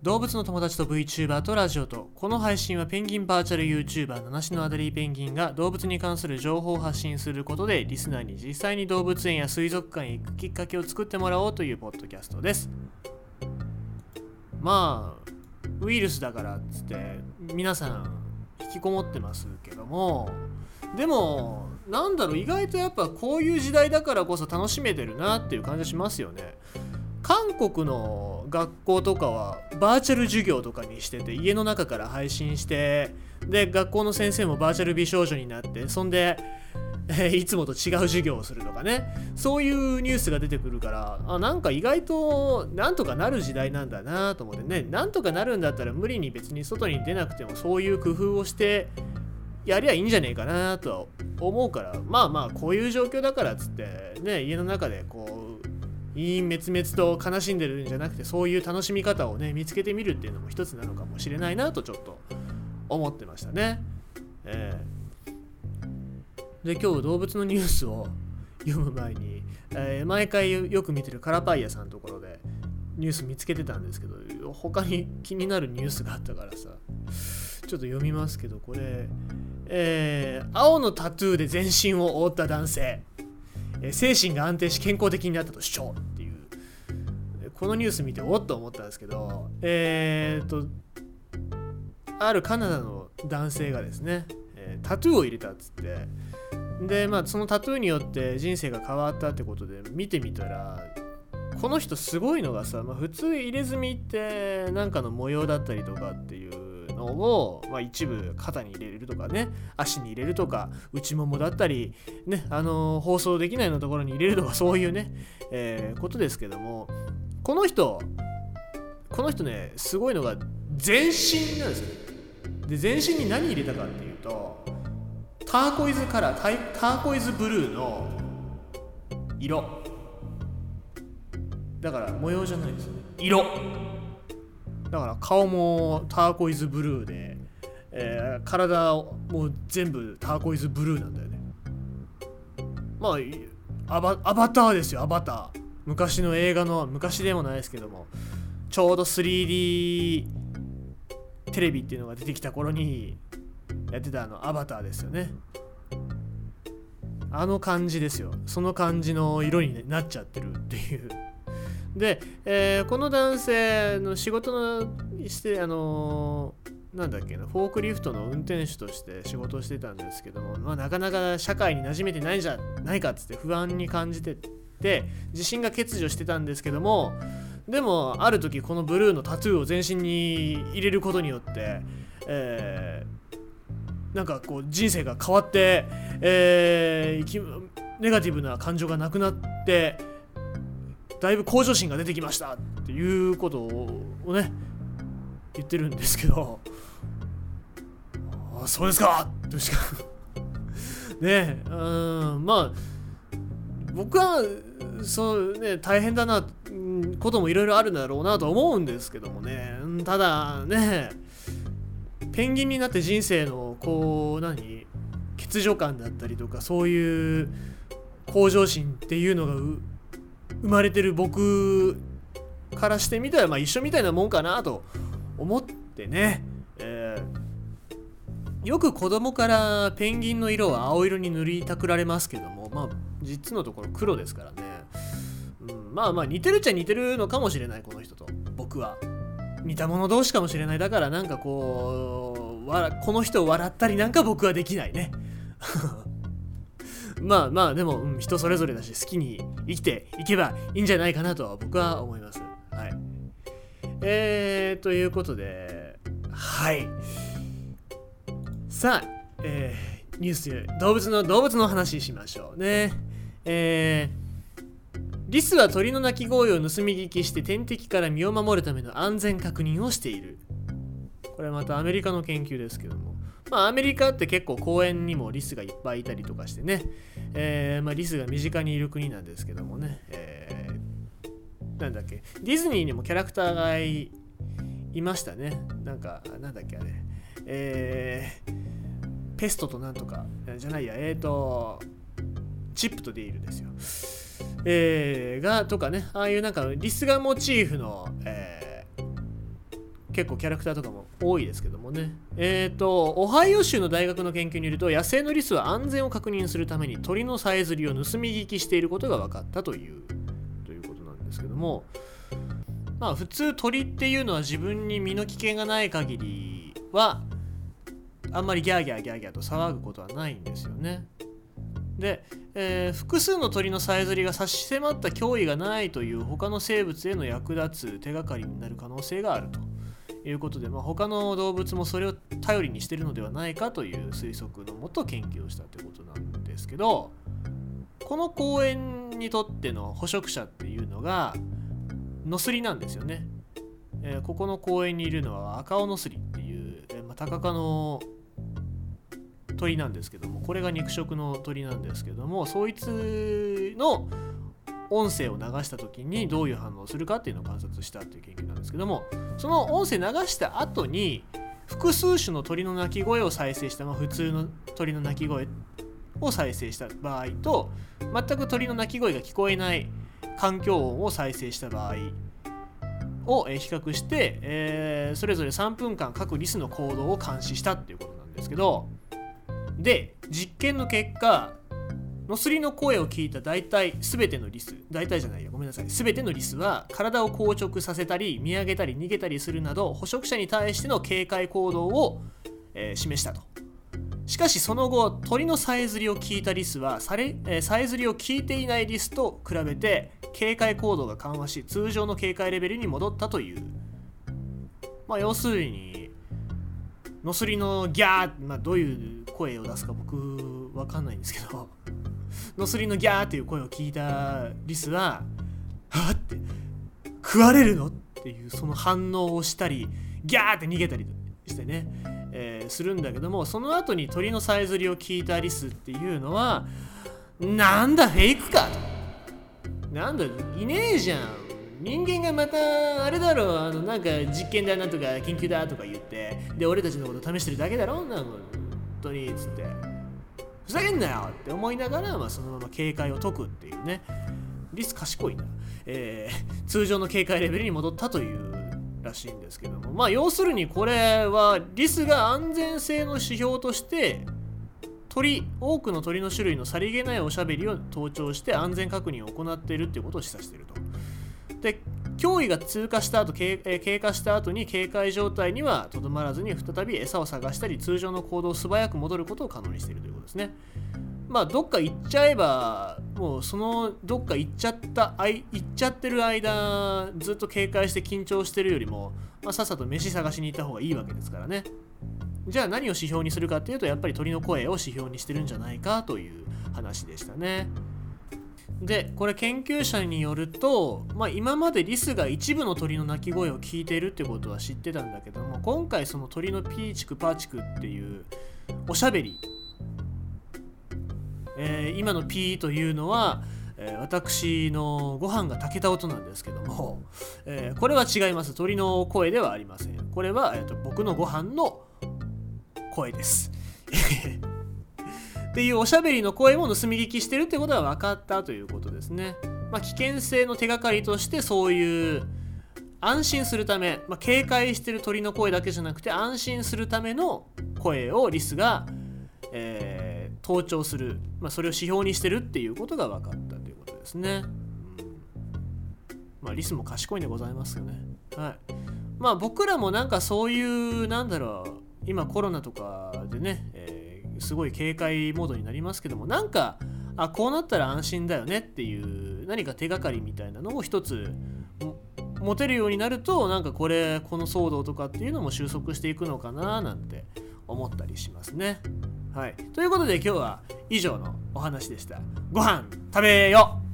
動物の友達と VTuber とラジオとこの配信はペンギンバーチャル YouTuber 七種のアデリーペンギンが動物に関する情報を発信することでリスナーに実際に動物園や水族館へ行くきっかけを作ってもらおうというポッドキャストです。まあウイルスだからっつって皆さん引きこもってますけども。でもなんだろう意外とやっぱこういう時代だからこそ楽しめてるなっていう感じがしますよね。韓国の学校とかはバーチャル授業とかにしてて家の中から配信してで学校の先生もバーチャル美少女になってそんで、いつもと違う授業をするとかね。そういうニュースが出てくるからあなんか意外となんとかなる時代なんだなと思ってね。なんとかなるんだったら無理に別に外に出なくてもそういう工夫をしてやりゃいいんじゃねえかなとは思うからまあまあこういう状況だからっつってね家の中でこう陰滅滅と悲しんでるんじゃなくてそういう楽しみ方をね見つけてみるっていうのも一つなのかもしれないなとちょっと思ってましたね。ええで今日動物のニュースを読む前に、えー毎回よく見てるカラパイヤさんのところでニュース見つけてたんですけど他に気になるニュースがあったからさちょっと読みますけどこれ、えー青のタトゥーで全身を覆った男性、え精神が安定し健康的になったと主張。このニュース見ておっと思ったんですけどえー、っとあるカナダの男性がですね、えタトゥーを入れたっつってでまあそのタトゥーによって人生が変わったってことで見てみたらこの人すごいのがさ、まあ、普通入れ墨ってなんかの模様だったりとかっていうのを、まあ、一部肩に入れるとかね足に入れるとか内ももだったりねあの放送できないようなところに入れるとかそういうね、えーことですけどもこの人この人ねすごいのが全身なんですよ。で全身に何入れたかっていうとターコイズカラータイターコイズブルーの色。だから模様じゃないですよね。色。だから顔もターコイズブルーで、えー体も全部ターコイズブルーなんだよね。まあアバアバターですよアバター。昔の映画の昔でもないですけどもちょうど 3D テレビっていうのが出てきた頃にやってたあのアバターですよね。あの感じですよ。その感じの色になっちゃってるっていう。で、えーこの男性の仕事のしてあのーなんだっけなフォークリフトの運転手として仕事をしてたんですけども、まあ、なかなか社会に馴染めてないんじゃないかっつって不安に感じてて自信が欠如してたんですけどもでもある時このブルーのタトゥーを全身に入れることによって、えーなんかこう人生が変わって、えーネガティブな感情がなくなってだいぶ向上心が出てきましたっていうことをね言ってるんですけどあそうですかとしか ねえうんまあ僕はそうね大変だなこともいろいろあるんだろうなと思うんですけどもね。ただねペンギンになって人生のこう何欠如感だったりとかそういう向上心っていうのが生まれてる僕からしてみたらまあ一緒みたいなもんかなと思ってね、えーよく子供からペンギンの色を青色に塗りたくられますけどもまあ実のところ黒ですからね、うん、まあまあ似てるっちゃ似てるのかもしれないこの人と。僕は。似た者同士かもしれない。だからなんかこうわこの人を笑ったりなんか僕はできないね。まあまあでも、うん人それぞれだし好きに生きていけばいいんじゃないかなとは僕は思います。はい。えー、ということではい。さあ、えーニュース動物の動物の話しましょうね。えーリスは鳥の鳴き声を盗み聞きして天敵から身を守るための安全確認をしている。これまたアメリカの研究ですけども。まあアメリカって結構公園にもリスがいっぱいいたりとかしてね、えーまあ、リスが身近にいる国なんですけどもね、えーなんだっけ。ディズニーにもキャラクターがいいましたね。なんかなんだっけあれ。えーペストとなんとかじゃないやえーとチップとディールですよ。えーがとかねああいうなんかリスがモチーフの、えー結構キャラクターとかも多いですけどもね。えっ、ー、とオハイオ州の大学の研究によると野生のリスは安全を確認するために鳥のさえずりを盗み聞きしていることが分かったというということなんですけども。まあ普通鳥っていうのは自分に身の危険がない限りはあんまりギャーギャーギャーギャーと騒ぐことはないんですよね。で、えー、複数の鳥のさえずりが差し迫った脅威がないという他の生物への役立つ手がかりになる可能性があるということで、まあ、他の動物もそれを頼りにしてるのではないかという推測のもと研究をしたということなんですけどこの公園にとっての捕食者っていうのがノスリなんですよね。えー、ここの公園にいるのは赤尾ノスリっていう、えーまあ、タカ科の鳥なんですけどもこれが肉食の鳥なんですけどもそいつの音声を流した時にどういう反応をするかっていうのを観察したっていう研究なんですけどもその音声流した後に複数種の鳥の鳴き声を再生した、まあ、普通の鳥の鳴き声を再生した場合と全く鳥の鳴き声が聞こえない環境音を再生した場合を比較して、えー、それぞれ3分間各リスの行動を監視したっていうことなんですけどで実験の結果ノスリの声を聞いた大体全てのリス大体じゃないよごめんなさい。全てのリスは体を硬直させたり見上げたり逃げたりするなど捕食者に対しての警戒行動を、えー、示したと。しかしその後鳥のさえずりを聞いたリスはされ、えー、さえずりを聞いていないリスと比べて警戒行動が緩和し通常の警戒レベルに戻ったという。まあ要するにノスリのギャー、まあ、どういう声を出すか僕わかんないんですけどノスリのギャーっていう声を聞いたリスははって食われるのっていうその反応をしたりギャーって逃げたりしてね、えー、するんだけどもその後に鳥のさえずりを聞いたリスっていうのはなんだフェイクかと。なんだいねえじゃん。人間がまたあれだろうあのなんか実験だなとか研究だとか言ってで俺たちのこと試してるだけだろなんか本当につって。ふざけんなよって思いながら、まあ、そのまま警戒を解くっていうね。リス賢いな、えー、通常の警戒レベルに戻ったというらしいんですけども。まあ要するにこれはリスが安全性の指標として鳥多くの鳥の種類のさりげないおしゃべりを盗聴して安全確認を行っているっていうことを示唆していると。で脅威が通過した後経経過した後に警戒状態にはとどまらずに再び餌を探したり通常の行動を素早く戻ることを可能にしているということですね。まあどっか行っちゃえばもうそのどっか行っちゃった行っちゃってる間ずっと警戒して緊張してるよりも、まあ、さっさと飯探しに行った方がいいわけですからね。じゃあ何を指標にするかっていうとやっぱり鳥の声を指標にしてるんじゃないかという話でしたね。でこれ研究者によると、まあ、今までリスが一部の鳥の鳴き声を聞いているってことは知ってたんだけども今回その鳥のピーチクパーチクっていうおしゃべり、えー、今のピーというのは、えー、私のご飯が炊けた音なんですけども、えー、これは違います。鳥の声ではありません。これは、えーと僕のご飯の声です。っていうおしゃべりの声も盗み聞きしてるってことが分かったということですね。まあ、危険性の手がかりとしてそういう安心するため、まあ、警戒してる鳥の声だけじゃなくて安心するための声をリスが、えー、盗聴する、まあ、それを指標にしてるっていうことが分かったということですね。まあ、リスも賢いんでございますよね。はい。まあ僕らもなんかそういうなんだろう今コロナとかでね、すごい警戒モードになりますけどもなんかあこうなったら安心だよねっていう何か手がかりみたいなのを一つ持てるようになるとなんかこれこの騒動とかっていうのも収束していくのかななんて思ったりしますね。はい、ということで今日は以上のお話でした。ご飯食べよう